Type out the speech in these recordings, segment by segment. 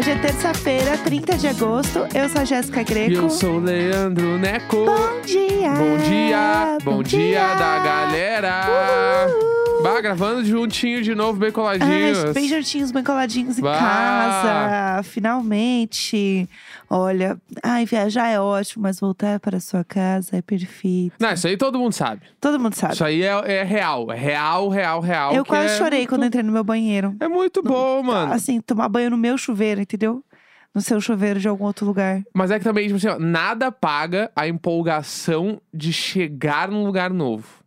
Hoje é terça-feira, 30 de agosto. Eu sou a Jéssica E Greco. eu sou o Leandro Neco. Bom dia! Bom dia, bom dia da galera. Uhul. Bah, gravando juntinho de novo, bem coladinhos. Ai, bem juntinhos, bem coladinhos em Bah. casa. Finalmente. Olha, ai, viajar é ótimo, mas voltar para sua casa é perfeito. Não, isso aí todo mundo sabe. Todo mundo sabe. Isso aí é, é real, é real, real, real. Eu quase é chorei muito- quando entrei no meu banheiro. É muito bom, mano. Assim, tomar banho no meu chuveiro, entendeu? No seu chuveiro de algum outro lugar. Mas é que também, tipo assim, ó, nada paga a empolgação de chegar num lugar novo.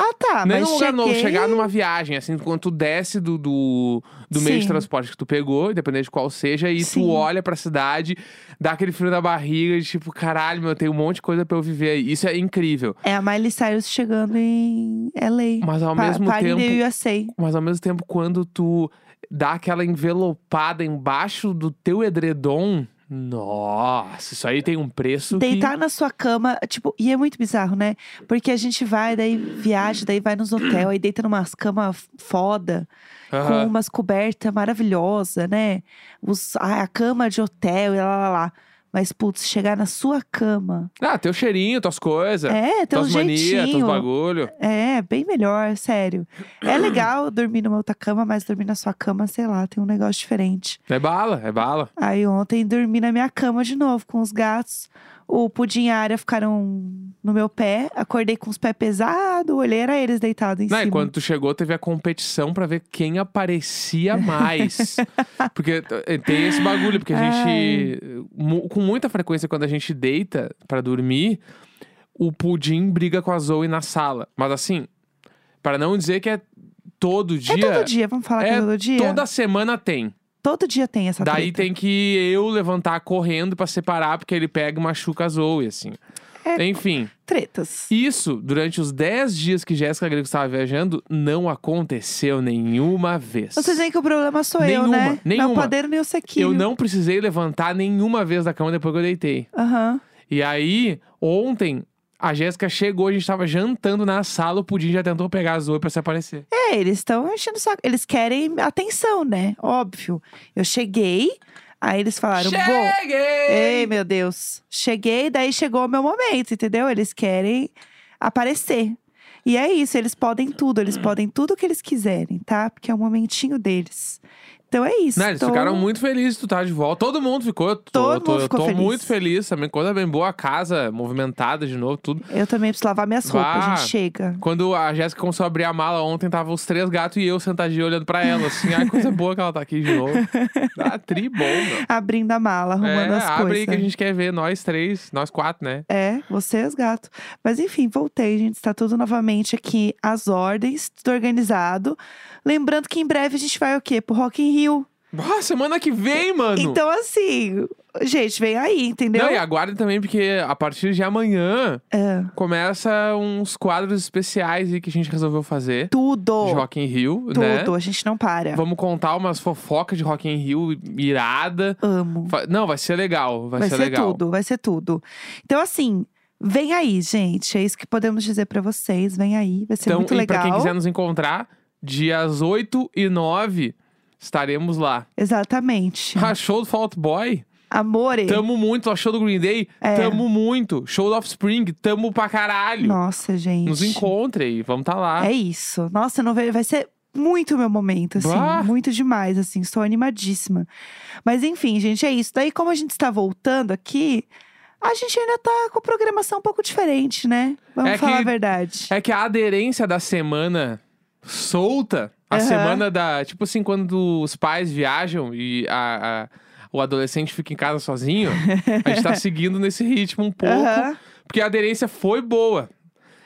Ah, tá. Nem mas num lugar cheguei... novo, chegar numa viagem, assim, quando tu desce do, do, do meio de transporte que tu pegou, independente de qual seja, e Sim. tu olha pra cidade, dá aquele frio na barriga, de tipo, caralho, meu, tem um monte de coisa pra eu viver aí. Isso é incrível. É a Miley Cyrus chegando em LA. Mas ao Pa- mesmo in tempo. Mas ao mesmo tempo, quando tu dá aquela envelopada embaixo do teu edredom, nossa, isso aí tem um preço Deitar na sua cama, tipo, e é muito bizarro, né? Porque a gente vai, daí viaja, daí vai nos hotéis, aí deita numas camas foda, que... com umas cobertas maravilhosas, né? Os, a, a cama de hotel e lá, lá, lá. Mas, putz, chegar na sua cama. Ah, teu cheirinho, tuas coisas. É, tem um tuas manias, teus jeitinho. bagulho. É, bem melhor, sério. É legal dormir numa outra cama, mas dormir na sua cama, sei lá, tem um negócio diferente. É bala, é bala. Aí ontem dormi na minha cama de novo com os gatos. O Pudim e a Área ficaram no meu pé. Acordei com os pés pesados, olhei, era eles deitados em Não, e cima. quando tu chegou, teve a competição pra ver quem aparecia mais. porque eh, tem esse bagulho, porque a gente. mu- Com muita frequência, quando a gente deita pra dormir, o pudim briga com a Zoe na sala. Mas assim, para não dizer que é todo É dia. todo dia, vamos falar que é é todo dia? Toda semana tem. Todo dia tem essa Daí treta. tem que eu levantar correndo pra separar, porque ele pega e machuca a Zoe, assim. É. Enfim, Tretas. isso, durante os 10 dias que Jéssica Greco estava viajando, não aconteceu nenhuma vez. Vocês veem que o problema sou eu, Nenhuma, né? Não é nenhuma. o padeiro nem o sequinho. Eu não precisei levantar nenhuma vez da cama depois que eu deitei. Aham. E aí, ontem, a Jéssica chegou, a gente tava jantando na sala, o Pudim já tentou pegar a Zoe pra se aparecer. É, eles estão enchendo o saco. Eles querem atenção, né? Óbvio. Eu cheguei, aí eles falaram, bom. Cheguei! Ei, meu Deus. Cheguei, daí chegou o meu momento, entendeu? Eles querem aparecer. E é isso, eles podem tudo, eles podem tudo que eles quiserem, tá? Porque é o momentinho deles. Então é isso. Não, eles tô- ficaram muito felizes de tu estar de volta. Todo mundo ficou. Eu tô, Todo eu tô, mundo eu ficou tô feliz. muito feliz também. Coisa bem boa, a casa movimentada de novo, tudo. Eu também preciso lavar minhas roupas, a gente chega. Quando a Jéssica começou a abrir a mala ontem, tava os três gatos e eu sentadinho olhando pra ela, assim. Ai, coisa boa que ela tá aqui de novo. Ah, tri bom, meu. Abrindo a mala, arrumando é, as abre coisas. aí que a gente quer ver, nós três, nós quatro, né? É, você os gatos. Mas enfim, voltei, gente. Está tudo novamente aqui às ordens, tudo organizado. Lembrando que em breve a gente vai o quê? Pro Rock in Rio. Ah, semana que vem, mano! Então, assim, gente, vem aí, entendeu? Não, e aguarde também, porque a partir de amanhã É, começa uns quadros especiais aí que a gente resolveu fazer. tudo. De Rock in Rio, tudo. né? A gente não para. Vamos contar umas fofocas de Rock in Rio irada. Amo. Não, vai ser legal, vai, Vai, ser, ser, legal. tudo, vai ser tudo. Então, assim, vem aí, gente. É isso que podemos dizer pra vocês. Vem aí, vai ser Então, muito legal. pra quem quiser nos encontrar, dias 8 e 9, estaremos lá. Exatamente. Ah, show do Fault Boy? Amore. Tamo muito. Ó, Show do Green Day? É. Tamo muito. Show do Offspring? Tamo pra caralho. Nossa, gente. Nos encontre aí, vamos tá lá. É isso. Nossa, não vai vai ser muito meu momento, assim. Bah! Muito demais, assim. Estou animadíssima. Mas enfim, gente, é isso. Daí, como a gente está voltando aqui, a gente ainda tá com programação um pouco diferente, né? Vamos É falar que- a verdade. É que a aderência da semana solta, a Aham. semana da. Tipo assim, quando os pais viajam e a- a- o adolescente fica em casa sozinho, a gente tá seguindo nesse ritmo um pouco. Aham. Porque a aderência foi boa.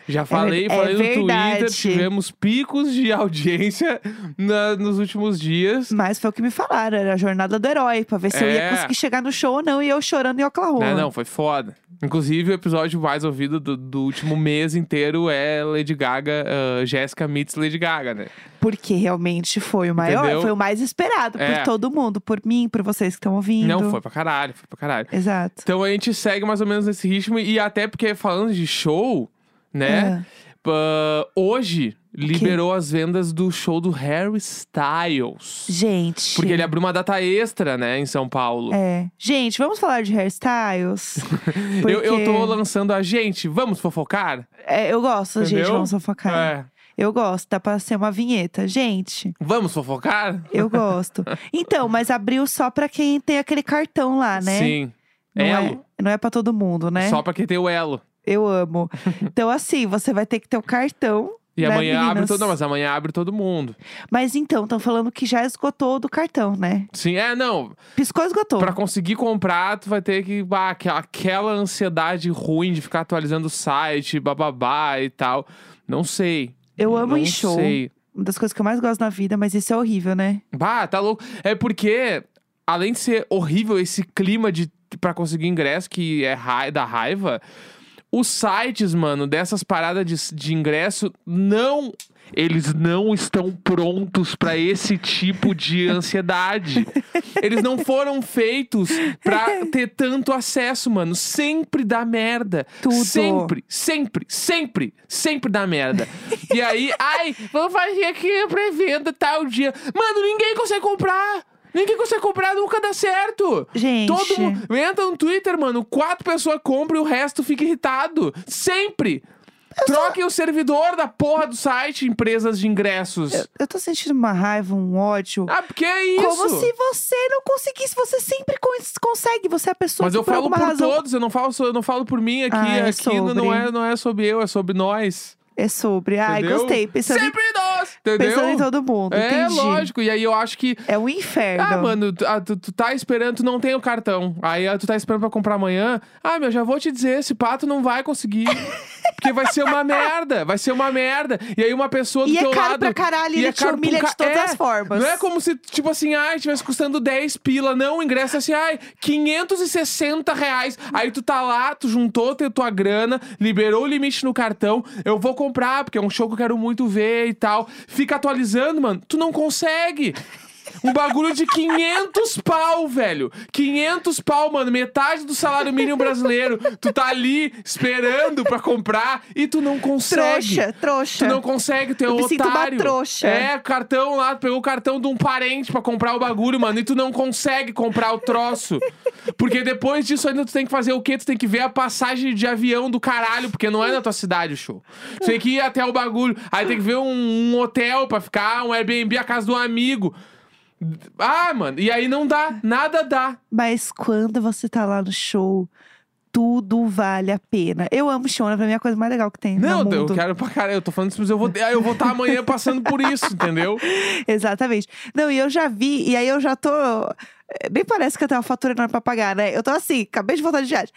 Já falei, é falei no verdade. Twitter, tivemos picos de audiência na- nos últimos dias. Mas foi o que me falaram, era a jornada do herói, pra ver se eu ia É. conseguir chegar no show ou não, e eu chorando em Oklahoma. Não, não, foi foda. Inclusive, o episódio mais ouvido do, do último mês inteiro é Lady Gaga, ah, Jéssica meets Lady Gaga, né? Porque realmente foi o maior, Entendeu? foi o mais esperado É. por todo mundo, por mim, por vocês que estão ouvindo. Não, foi pra caralho, foi pra caralho. Exato. Então a gente segue mais ou menos nesse ritmo, e até porque falando de show, né? É. pá, hoje liberou as vendas do show do Harry Styles. Gente. Porque ele abriu uma data extra, né, em São Paulo. É. Gente, vamos falar de hairstyles? Eu, eu tô Porque- lançando a gente, vamos fofocar? É, eu gosto, gente, Entendeu? vamos fofocar. É. Eu gosto, dá pra ser uma vinheta. Gente, Vamos fofocar? eu gosto. então, mas abriu só pra quem tem aquele cartão lá, né? Sim. Não Elo. É, não é pra todo mundo, né? Só pra quem tem o elo. Eu amo. Então, assim, você vai ter que ter o cartão. E né, amanhã abre meninas? todo Não, mas amanhã abre todo mundo. Mas então, estão falando que já esgotou do cartão, né? Sim, é, não. Piscou, esgotou. Pra conseguir comprar, tu vai ter que. Ah, aquela, aquela ansiedade ruim de ficar atualizando o site, bababá e tal. Não sei. Eu amo não em show. sei. Uma das coisas que eu mais gosto na vida, mas isso é horrível, né? Bah, tá louco. É porque, além de ser horrível esse clima de para conseguir ingresso, que é rai da raiva, os sites, mano, dessas paradas de, de ingresso não. Eles não estão prontos pra esse tipo de ansiedade. Eles não foram feitos pra ter tanto acesso, mano. Sempre dá merda. Tudo. Sempre, sempre, sempre, sempre dá merda. e aí, ai, vamos fazer aqui a pré-venda tal dia. Mano, ninguém consegue comprar. Ninguém consegue comprar, nunca dá certo. Gente. Todo mundo. Entra no Twitter, mano. Quatro pessoas compram e o resto fica irritado. Sempre. Troquem o servidor da porra do site, empresas de ingressos. Eu, eu tô sentindo uma raiva, um ódio. Ah, porque é isso. Como se você não conseguisse. Você sempre cons- consegue. Você é a pessoa Mas que eu por falo alguma por razão. todos, eu não falo, eu não falo por mim aqui. Ah, é aqui não- não, sobre. é, não é sobre eu, é sobre nós. É sobre. Ai, entendeu? gostei. Pensando, em, Sempre nós! Entendeu? pensando em todo mundo. É, entendi. lógico. E aí eu acho que. É um inferno. Ah, mano, tu, ah, tu, tu tá esperando, tu não tem o cartão. Aí ah, tu tá esperando pra comprar amanhã. Ah, meu, já vou te dizer, esse pato não vai conseguir. Porque vai ser uma merda, vai ser uma merda. E aí uma pessoa do E é teu caro lado... pra caralho, e ele é te um humilha ca- de todas É, as formas. Não é como se, tipo assim, ai, tivesse custando 10 pila. Não, o ingresso é assim, ai, 560 reais. Aí tu tá lá, tu juntou tua grana, liberou o limite no cartão. Eu vou comprar, porque é um show que eu quero muito ver e tal. Fica atualizando, mano. Tu não consegue. Um bagulho de 500 pau, velho. 500 pau, mano. Metade do salário mínimo brasileiro. Tu tá ali esperando pra comprar e tu não consegue. Trouxa, trouxa. Tu não consegue, tu é Eu um me sinto uma otário. trouxa. É, cartão lá, tu pegou o cartão de um parente pra comprar o bagulho, mano, e tu não consegue comprar o troço. Porque depois disso ainda tu tem que fazer o quê? Tu tem que ver a passagem de avião do caralho, porque não é na tua cidade o show. Tu tem que ir até o bagulho, aí tem que ver um, um hotel pra ficar, um Airbnb, a casa do amigo. Ah, mano, e aí não dá, nada dá. Mas quando você tá lá no show, tudo vale a pena. Eu amo show, né? Pra mim é a coisa mais legal que tem Não, eu quero pra caralho, eu tô falando isso, mas eu vou eu vou estar amanhã passando por isso, entendeu? Exatamente. Não, e eu já vi, e aí eu já tô. eh, Nem parece que eu tenho uma fatura enorme pra pagar, né? Eu tô assim, acabei de voltar de viagem.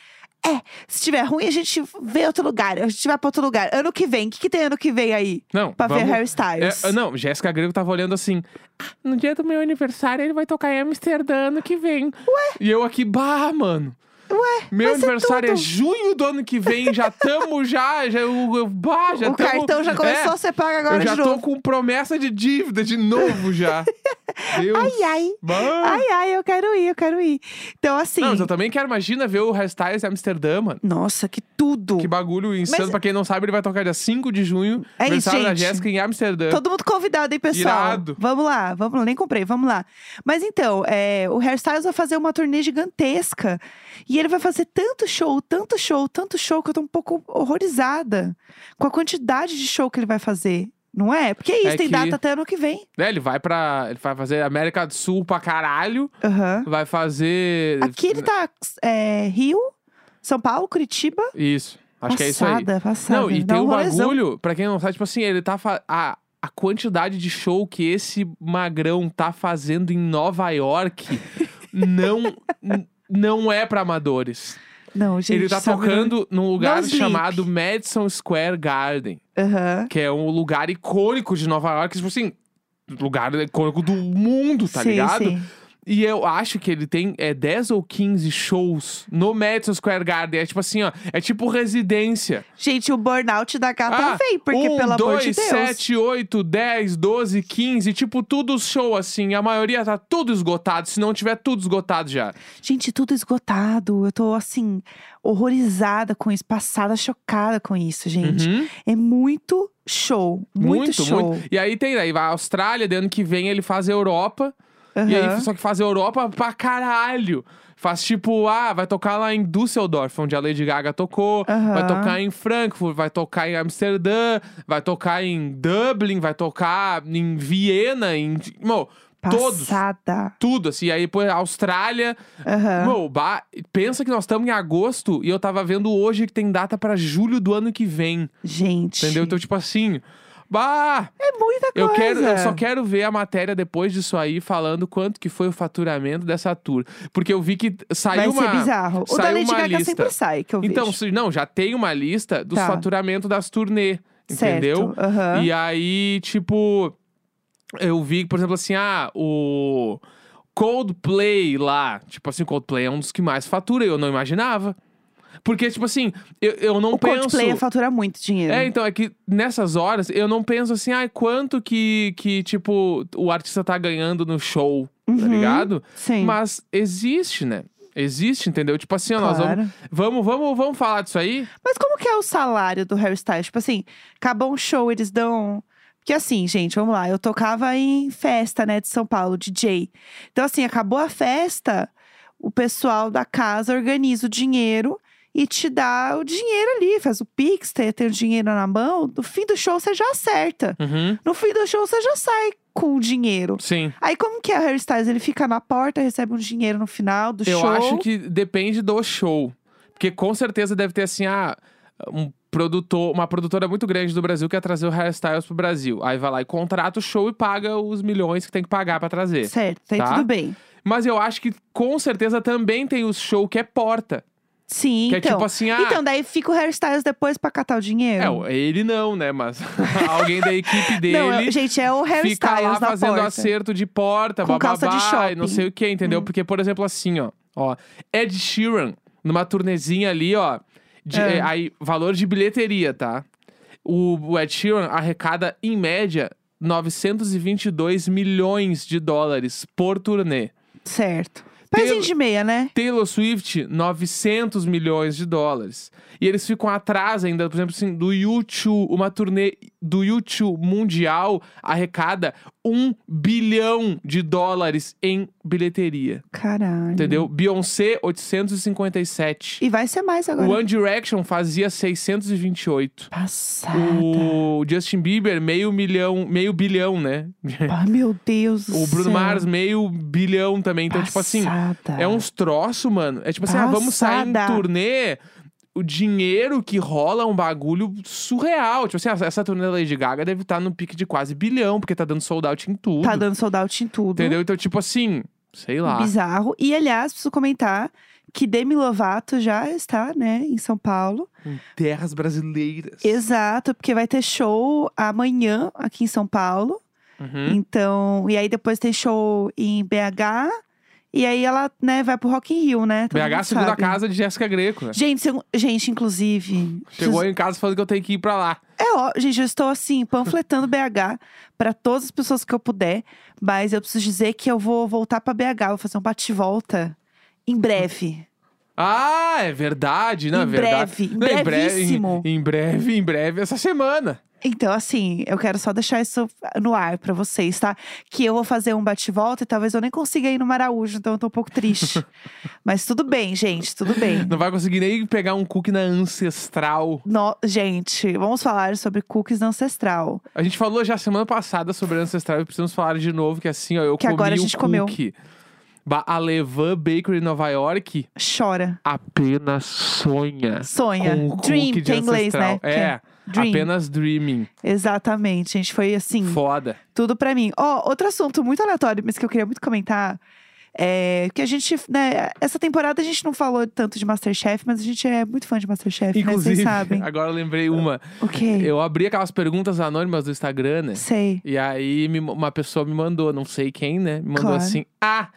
É, se tiver ruim, a gente vê outro lugar. A gente vai pra outro lugar. Ano que vem, o que, que tem ano que vem aí? Não, Pra ver vamos- Harry Styles. É, não, Jéssica Grego tava olhando assim. "Ah, No dia do meu aniversário, ele vai tocar em Amsterdã ano que vem. Ué? E eu aqui, bah, mano. Ué, Meu ser aniversário é tudo. junho do ano que vem, já tamo já, já, eu, bah, já o tamo- cartão já começou, É, você paga agora Eu já tô com promessa de dívida de novo já. Deus. Ai, ai. Bah. Ai, ai, eu quero ir, eu quero ir. Então, assim. Não, mas eu também quero, imagina, ver o Harry Styles em Amsterdã, mano. Nossa, que tudo. Que bagulho insano. Mas- Pra quem não sabe, ele vai tocar dia 5 de junho. É isso, aniversário da gente. Jéssica em Amsterdã. Todo mundo convidado, hein, pessoal? Irado. Vamos lá, vamos lá. Nem comprei, vamos lá. Mas então, é, o Hairstyles vai fazer uma turnê gigantesca. E ele vai fazer tanto show, tanto show, tanto show, que eu tô um pouco horrorizada com a quantidade de show que ele vai fazer. Não é? Porque é isso, É tem que- data até ano que vem. É, ele vai pra. Ele vai fazer América do Sul pra caralho. Aham. Vai fazer. Aqui ele tá é, Rio, São Paulo, Curitiba. Isso. Acho que é isso aí. Passada, passada. Não, e tem um rolezão. bagulho, pra quem não sabe, tipo assim, ele tá. fa- A, a quantidade de show que esse magrão tá fazendo em Nova York não, não é pra amadores. Não, gente. ele tá sabe- tocando num lugar Não chamado Madison Square Garden, Aham. que é um lugar icônico de Nova York, tipo assim, lugar icônico do mundo, tá sim, ligado? Sim. E eu acho que ele tem é, 10 ou 15 shows no Madison Square Garden. É tipo assim, ó. É tipo residência. Gente, o burnout da gata vem, porque um, pelo amor de dois, Deus. sete, oito, dez, doze, quinze. Tipo, tudo show assim. A maioria tá tudo esgotado. Se não tiver tudo esgotado já. Gente, tudo esgotado. Eu tô assim, horrorizada com isso, passada, chocada com isso, gente. Uhum. É muito show. Muito, show. E aí tem, aí vai a Austrália, de ano que vem ele faz a Europa. E aí, só que faz Europa pra caralho. Faz tipo, ah, vai tocar lá em Düsseldorf, onde a Lady Gaga tocou. Aham. Vai tocar em Frankfurt, vai tocar em Amsterdã, vai tocar em Dublin, vai tocar em Viena, em. Mo, todos. Tudo, assim. Aí depois Austrália. Aham. Mo, ba- pensa que nós estamos em agosto e eu tava vendo hoje que tem data pra julho do ano que vem. Gente. Entendeu? Então, tipo assim. Bah! É muita Eu, coisa. quero, eu só quero ver a matéria depois disso aí, falando quanto que foi o faturamento dessa tour. Porque eu vi que Vai saiu uma. ser bizarro. O da saiu Lady uma Gaga lista. sempre sai, que eu Então, vejo. não, já tem uma lista dos Tá. faturamentos das turnê. Entendeu? Aham. E aí, tipo, eu vi, por exemplo, assim, ah, o Coldplay lá. Tipo assim, Coldplay é um dos que mais fatura, eu não imaginava. Porque, tipo assim, eu, eu não O penso. Coldplay fatura muito dinheiro. É, então, é que nessas horas eu não penso assim, ai, quanto que, que, tipo, o artista tá ganhando no show, tá Uhum. ligado? Sim. Mas existe, né? Existe, entendeu? Tipo assim, ó, nós vamos, Claro. vamos, vamos, vamos falar disso aí? Mas como que é o salário do Harry Styles? Tipo assim, acabou um show, eles dão. Porque assim, gente, vamos lá. Eu tocava em festa, né, de São Paulo, DJ. Então, assim, acabou a festa, o pessoal da casa organiza o dinheiro e te dá o dinheiro ali. Faz o Pix, tem, tem o dinheiro na mão. No fim do show, você já acerta. Uhum. No fim do show, você já sai com o dinheiro. Sim. Aí, como que é o Harry Styles? Ele fica na porta, recebe um dinheiro no final do Eu show. acho que depende do show. Porque com certeza deve ter assim, ah, um produtor, uma produtora muito grande do Brasil quer trazer o Harry Styles pro Brasil. Aí vai lá e contrata o show e paga os milhões que tem que pagar pra trazer. Certo, Tá? tudo bem. Mas eu acho que com certeza também tem o show que é porta. Sim, Que então. é tipo assim, ah. Então, daí fica o Harry Styles depois pra catar o dinheiro. É, ele não, né? Mas alguém da equipe dele Não, gente, é o Harry fica lá fazendo porta. acerto de porta, Com bababá, calça de e shopping. não sei o que, entendeu? Hum. Porque, por exemplo, assim, ó, ó, Ed Sheeran, numa turnezinha ali, ó, de- É. é, aí, valor de bilheteria, tá? O, o Ed Sheeran arrecada, em média, 922 milhões de dólares por turnê. Certo. Taylor- de meia, né? Taylor Swift, 900 milhões de dólares. E eles ficam atrás ainda, por exemplo, assim, do YouTube, uma turnê do YouTube mundial arrecada 1 bilhão de dólares em bilheteria. Caralho. Entendeu? Beyoncé, 857. E vai ser mais agora. O One Direction fazia 628. Passada. O Justin Bieber, meio milhão, meio bilhão, né? Ai, meu Deus do O Bruno céu. Mars, meio bilhão também. Então, tipo assim, Passada. é uns troços, mano. É tipo assim, ah, vamos sair em Passada. turnê. O dinheiro que rola é um bagulho surreal. Tipo assim, essa- essa turnê da Lady Gaga deve estar no pique de quase bilhão, porque tá dando sold out em tudo. Tá dando sold out em tudo. Entendeu? Então, tipo assim, sei lá. Bizarro. E, aliás, preciso comentar que Demi Lovato já está, né, em São Paulo. Em terras brasileiras. Exato, porque vai ter show amanhã aqui em São Paulo. Uhum. Então, e aí depois tem show em BH. E aí ela, né, vai pro Rock in Rio, né? Todo BH, segunda sabe. casa de Jéssica Greco, né? Gente, segu- gente, inclusive. Chegou preciso- em casa falando que eu tenho que ir pra lá. É, ó, gente, eu estou assim, panfletando BH pra todas as pessoas que eu puder. Mas eu preciso dizer que eu vou voltar pra BH, vou fazer um bate-volta em breve. Ah, é verdade, não, Em é verdade. breve, em Não, em breve, em, em breve, em breve, essa semana. Então, assim, eu quero só deixar isso no ar pra vocês, tá? Que eu vou fazer um bate-volta e talvez eu nem consiga ir no Maraújo, então eu tô um pouco triste. Mas tudo bem, gente, tudo bem. Não vai conseguir nem pegar um cookie na ancestral. No- gente, vamos falar sobre cookies da ancestral. A gente falou já semana passada sobre ancestral e precisamos falar de novo, que assim, ó, eu Que comi agora a gente comeu. cookie. Ba- A Levan Bakery em Nova York Chora, apenas sonha. sonha. com Dream, que é inglês, né? ancestral. Que É, dream. apenas dreaming. Exatamente, gente. Foi assim, Foda. tudo pra mim. Ó, outro assunto muito aleatório, mas que eu queria muito comentar. É que a gente, né, essa temporada a gente não falou tanto de Masterchef, mas a gente é muito fã de Masterchef, né? Inclusive, Vocês sabem. agora eu lembrei uma. O quê? Eu abri aquelas perguntas anônimas do Instagram, né? Sei. E aí me- uma pessoa me mandou, não sei quem, né? Me mandou Claro. assim: Ah,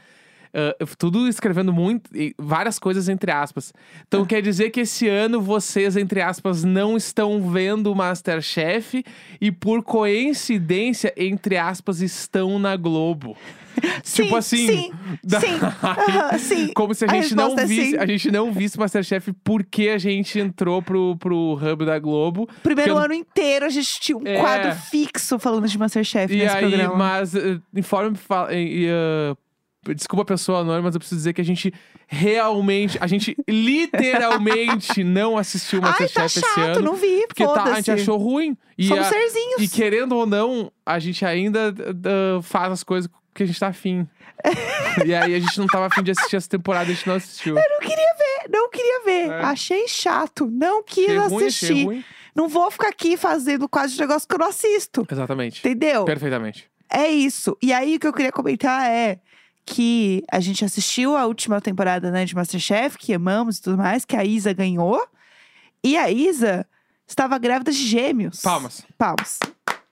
ah, tudo escrevendo muito, várias coisas entre aspas. Então quer dizer que esse ano vocês, entre aspas, não estão vendo o Masterchef e por coincidência, entre aspas, estão na Globo. Sim, tipo assim. Sim, daí- sim, aham, sim. Como se a A gente não resposta é visse, sim. a gente não visse Masterchef porque a gente entrou pro, pro hub da Globo. Primeiro eu- ano inteiro a gente tinha um É. quadro fixo falando de Masterchef E nesse aí, programa. mas eh, informe ah, Desculpa a pessoa anônima, mas eu preciso dizer que a gente realmente, a gente literalmente não assistiu Ai, Masterchef tá esse chato, ano. não vi, Porque tá, a gente achou ruim. E, Somos a- serzinhos. e querendo ou não, a gente ainda ah, faz as coisas que a gente tá afim. e aí a gente não tava afim de assistir essa temporada, a gente não assistiu. Não queria ver, não queria ver. É. Achei chato, não quis Achei ruim, achei assistir. ruim. Não vou ficar aqui fazendo quase de negócio que eu não assisto. Exatamente. Entendeu? Perfeitamente. É isso. E aí o que eu queria comentar é que a gente assistiu a última temporada né, de Masterchef, que amamos e tudo mais, que a Isa ganhou. E a Isa estava grávida de gêmeos. Palmas. Palmas.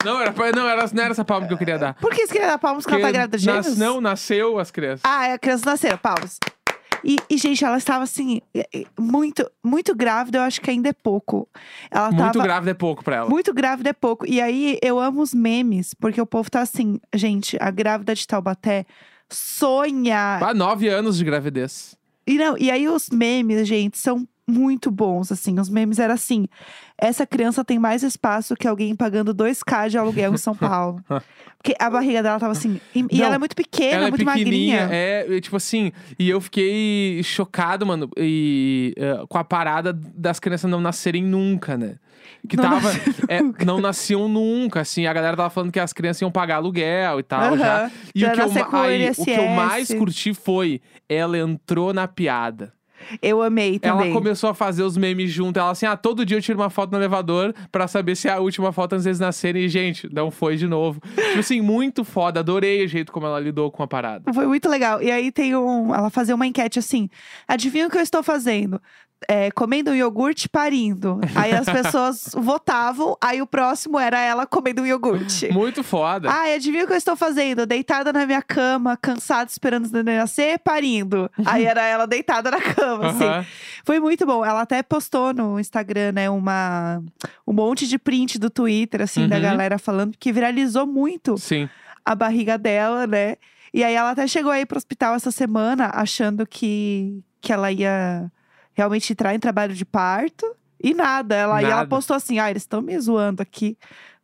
Não, era, não, era, não era essa palma que eu queria dar. Por que você queria dar palmas porque ela tá grávida de nas- gêmeos? não, nasceu as crianças. Ah, é, a criança nasceram, palmas. E, e, gente, ela estava assim, muito, muito grávida, eu acho que ainda é pouco. Ela Muito tava grávida é pouco pra ela. muito grávida é pouco. E aí eu amo os memes, porque o povo tá assim, gente, a grávida de Taubaté sonha. Há nove anos de gravidez. E, não, e aí os memes, gente, são muito bons, assim. Os memes eram assim: essa criança tem mais espaço que alguém pagando 2K de aluguel em São Paulo. Porque a barriga dela tava assim. E, e Não, ela é muito pequena, é muito pequenininha, magrinha. é, e, tipo assim, e eu fiquei chocado, mano, e, eh, com a parada das crianças não nascerem nunca, né? Que Não tava. nasceu é, não nasciam nunca, assim. A galera tava falando que as crianças iam pagar aluguel e tal já. Aham, E já o que, eu, aí, o que eu mais curti foi ela entrou na piada. Eu amei também. Ela começou a fazer os memes junto. Ela assim, ah, todo dia eu tiro uma foto no elevador pra saber se é a última foto antes deles nascerem. E, gente, não foi de novo. tipo assim, muito foda. Adorei o jeito como ela lidou com a parada. Foi muito legal. E aí tem um. Ela fazia uma enquete assim: adivinha o que eu estou fazendo? É, comendo um iogurte parindo. Aí as pessoas votavam, aí o próximo era ela comendo um iogurte. Muito foda. Ai, adivinha o que eu estou fazendo? Deitada na minha cama, cansada, esperando o neném nascer, parindo. Aí era ela deitada na cama, assim. Foi muito bom. Ela até postou no Instagram, né, uma, um monte de print do Twitter, assim, da Uhum. galera falando que viralizou muito Sim. a barriga dela, né? E aí ela até chegou aí pro hospital essa semana achando que, que ela ia realmente entrar em trabalho de parto. E nada. Ela, E ela Nada. postou assim: ah, eles estão me zoando aqui.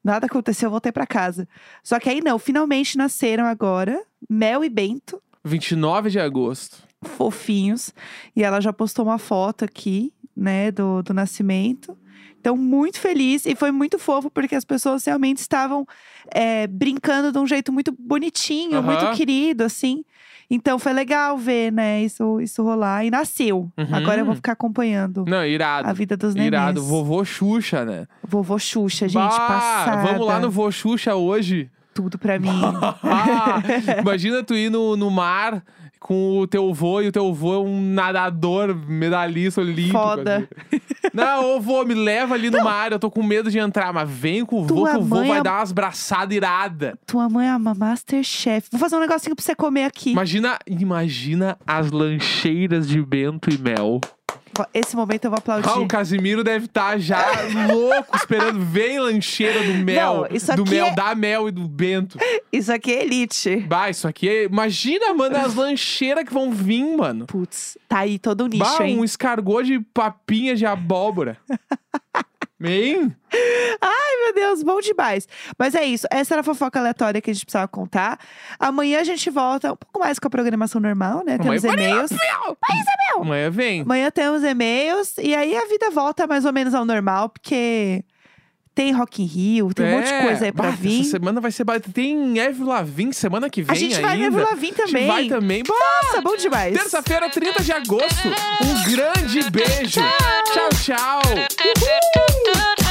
Nada aconteceu, eu voltei pra casa. Só que aí não, finalmente nasceram agora Mel e Bento, 29 de agosto. fofinhos. E ela já postou uma foto aqui, né, do, do nascimento. Então, muito feliz. E foi muito fofo, porque as pessoas realmente estavam é, brincando de um jeito muito bonitinho, muito querido, assim. Então, foi legal ver, né, isso, isso rolar. E nasceu. Uhum. Agora eu vou ficar acompanhando Não, irado. a vida dos neném. Irado. Vovô Xuxa, né? Vovô Xuxa, gente, Bah, passada. Vamos lá no vô Xuxa hoje. Tudo pra mim. Ah, imagina tu ir no, no mar com o teu vô e o teu vô é um nadador, medalhista olímpico. Foda. assim. Não, ô vô, me leva ali no mar, eu tô com medo de entrar. Mas vem com o vô, Tua que o vô mãe vai é- dar umas braçadas iradas. Tua mãe ama Masterchef. Vou fazer um negocinho pra você comer aqui. Imagina, imagina as lancheiras de Bento e Mel. Esse momento eu vou aplaudir. Ah, o Casimiro deve estar já louco, esperando. Vem lancheira do mel. Não, isso do aqui mel, é- da mel e do Bento. Isso aqui é elite. Bah, isso aqui é. Imagina, mano, as lancheiras que vão vir, mano. Putz, tá aí todo o nicho, Bah, hein? um escargot de papinha de abóbora. Hein? Ai, meu Deus, bom demais. Mas é isso. Essa era a fofoca aleatória que a gente precisava contar. Amanhã a gente volta um pouco mais com a programação normal, né? Amanhã Temos e-mails. Amanhã vem. Amanhã temos e-mails. E aí a vida volta mais ou menos ao normal, porque tem Rock in Rio, tem um monte de É, coisa aí pra bah, vir. Essa semana vai ser. Tem Evelyn Lavigne semana que vem A gente ainda. vai no Avril Lavigne A gente também. vai também. Bah, Nossa, bom demais. Terça-feira, 30 de agosto. Um grande beijo. Tchau, tchau. Uhul.